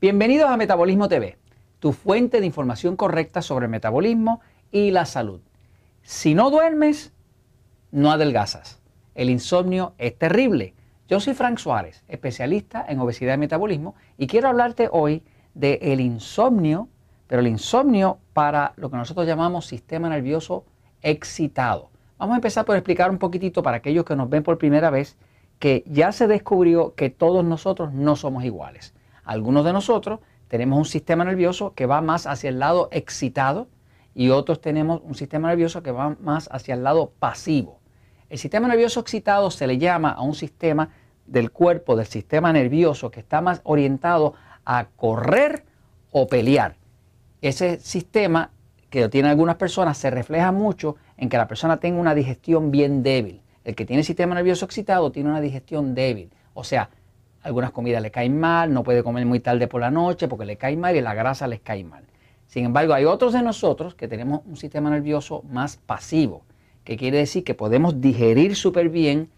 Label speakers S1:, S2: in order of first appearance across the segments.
S1: Bienvenidos a Metabolismo TV, tu fuente de información correcta sobre el metabolismo y la salud. Si no duermes, no adelgazas. El insomnio es terrible. Yo soy Frank Suárez, especialista en obesidad y metabolismo, y quiero hablarte hoy del el insomnio, pero el insomnio para lo que nosotros llamamos sistema nervioso excitado. Vamos a empezar por explicar un poquitito para aquellos que nos ven por primera vez que ya se descubrió que todos nosotros no somos iguales. Algunos de nosotros tenemos un sistema nervioso que va más hacia el lado excitado y otros tenemos un sistema nervioso que va más hacia el lado pasivo. El sistema nervioso excitado se le llama a un sistema del cuerpo, del sistema nervioso, que está más orientado a correr o pelear. Ese sistema que tienen algunas personas se refleja mucho en que la persona tenga una digestión bien débil. El que tiene sistema nervioso excitado tiene una digestión débil. O sea, algunas comidas le caen mal, no puede comer muy tarde por la noche porque le cae mal y la grasa les cae mal. Sin embargo, hay otros de nosotros que tenemos un sistema nervioso más pasivo, que quiere decir que podemos digerir súper bien,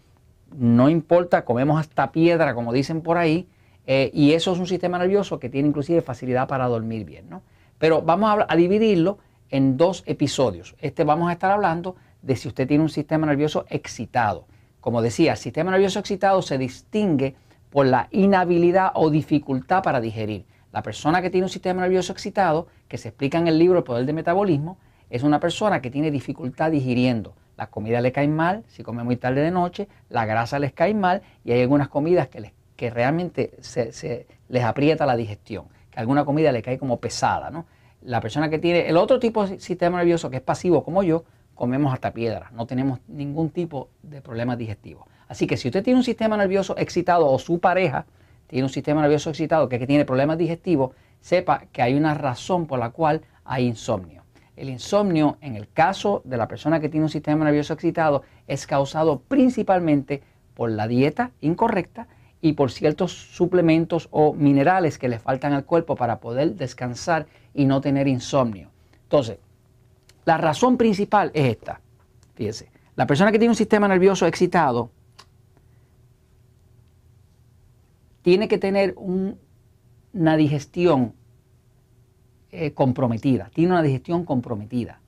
S1: no importa, comemos hasta piedra, como dicen por ahí, eh, y eso es un sistema nervioso que tiene inclusive facilidad para dormir bien. ¿no? Pero vamos a, a dividirlo en dos episodios. Este vamos a estar hablando de si usted tiene un sistema nervioso excitado. Como decía, el sistema nervioso excitado se distingue por la inhabilidad o dificultad para digerir. La persona que tiene un sistema nervioso excitado, que se explica en el libro El Poder del Metabolismo, es una persona que tiene dificultad digiriendo. Las comidas le caen mal, si come muy tarde de noche, la grasa les cae mal y hay algunas comidas que, que realmente se, les aprieta la digestión, que alguna comida le cae como pesada. ¿no? La persona que tiene el otro tipo de sistema nervioso que es pasivo como yo, comemos hasta piedra, no tenemos ningún tipo de problemas digestivos. Así que si usted tiene un sistema nervioso excitado o su pareja tiene un sistema nervioso excitado que, tiene problemas digestivos, sepa que hay una razón por la cual hay insomnio. El insomnio, en el caso de la persona que tiene un sistema nervioso excitado, es causado principalmente por la dieta incorrecta y por ciertos suplementos o minerales que le faltan al cuerpo para poder descansar y no tener insomnio. Entonces, la razón principal es esta. Fíjese, la persona que tiene un sistema nervioso excitado tiene que tener una digestión eh, comprometida, tiene una digestión comprometida.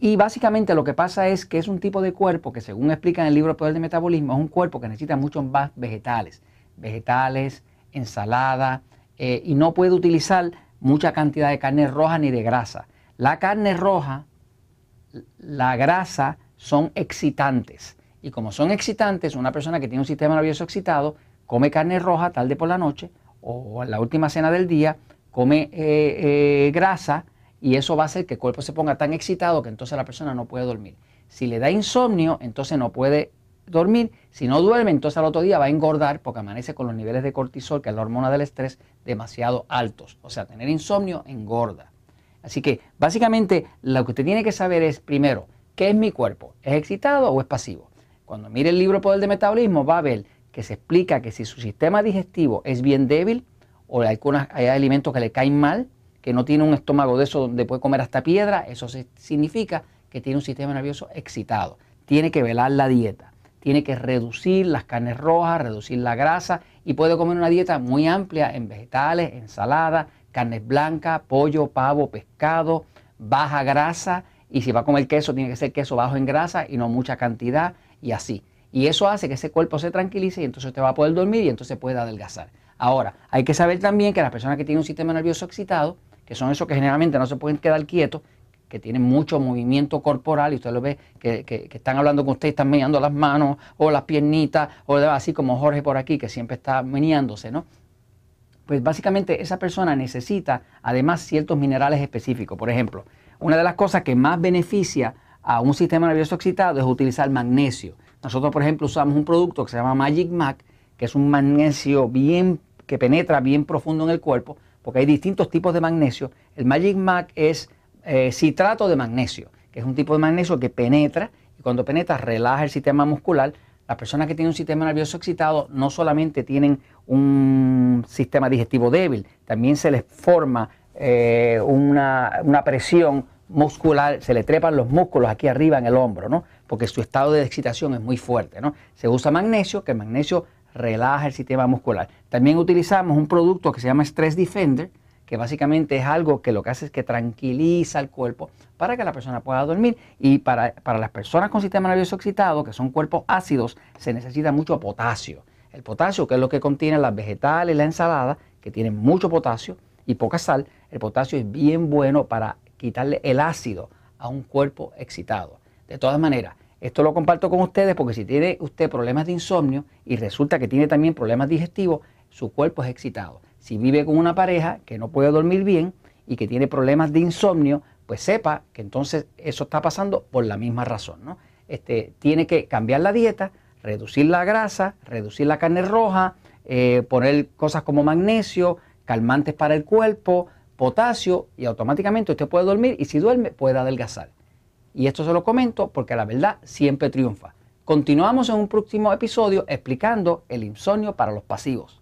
S1: Y básicamente lo que pasa es que es un tipo de cuerpo que según explica en el libro Poder de Metabolismo, es un cuerpo que necesita muchos más vegetales, vegetales, ensalada, eh, y no puede utilizar mucha cantidad de carne roja ni de grasa. La carne roja, la grasa son excitantes. Y como son excitantes, una persona que tiene un sistema nervioso excitado come carne roja tarde por la noche o en la última cena del día, come eh, eh, grasa y eso va a hacer que el cuerpo se ponga tan excitado que entonces la persona no puede dormir. Si le da insomnio, entonces no puede dormir. Si no duerme, entonces al otro día va a engordar porque amanece con los niveles de cortisol, que es la hormona del estrés, demasiado altos. O sea, tener insomnio engorda. Así que básicamente lo que usted tiene que saber es, primero, ¿qué es mi cuerpo? ¿Es excitado o es pasivo? Cuando mire el libro Poder de Metabolismo va a ver que se explica que si su sistema digestivo es bien débil o hay, hay alimentos que le caen mal, que no tiene un estómago de eso donde puede comer hasta piedra, eso significa que tiene un sistema nervioso excitado. Tiene que velar la dieta, tiene que reducir las carnes rojas, reducir la grasa y puede comer una dieta muy amplia en vegetales, ensalada, carnes blancas, pollo, pavo, pescado, baja grasa y si va a comer queso tiene que ser queso bajo en grasa y no mucha cantidad y así. Y eso hace que ese cuerpo se tranquilice y entonces usted va a poder dormir y entonces puede adelgazar. Ahora, hay que saber también que las personas que tienen un sistema nervioso excitado, que son esos que generalmente no se pueden quedar quietos, que tienen mucho movimiento corporal y usted lo ve que, están hablando con usted están meneando las manos o las piernitas o así como Jorge por aquí que siempre está meneándose, ¿no? Pues básicamente esa persona necesita además ciertos minerales específicos. Por ejemplo, una de las cosas que más beneficia a un sistema nervioso excitado es utilizar magnesio. Nosotros, por ejemplo, usamos un producto que se llama Magic Mac, que es un magnesio bien que penetra bien profundo en el cuerpo, porque hay distintos tipos de magnesio. El Magic Mac es eh, citrato de magnesio, que es un tipo de magnesio que penetra y cuando penetra relaja el sistema muscular. Las personas que tienen un sistema nervioso excitado no solamente tienen un sistema digestivo débil, también se les forma eh, una, una presión muscular, se le trepan los músculos aquí arriba en el hombro, ¿no? Porque su estado de excitación es muy fuerte, ¿no? Se usa magnesio, que el magnesio relaja el sistema muscular. También utilizamos un producto que se llama Stress Defender, que básicamente es algo que lo que hace es que tranquiliza el cuerpo para que la persona pueda dormir. Y para, para las personas con sistema nervioso excitado, que son cuerpos ácidos, se necesita mucho potasio. El potasio, que es lo que contienen las vegetales, la ensalada, que tienen mucho potasio y poca sal, el potasio es bien bueno para quitarle el ácido a un cuerpo excitado. De todas maneras, esto lo comparto con ustedes porque si tiene usted problemas de insomnio y resulta que tiene también problemas digestivos, su cuerpo es excitado. Si vive con una pareja que no puede dormir bien y que tiene problemas de insomnio, pues sepa que entonces eso está pasando por la misma razón. ¿no? Este, tiene que cambiar la dieta, reducir la grasa, reducir la carne roja, eh, poner cosas como magnesio, calmantes para el cuerpo, potasio y automáticamente usted puede dormir y si duerme puede adelgazar. Y esto se lo comento porque la verdad siempre triunfa. Continuamos en un próximo episodio explicando el insomnio para los pasivos.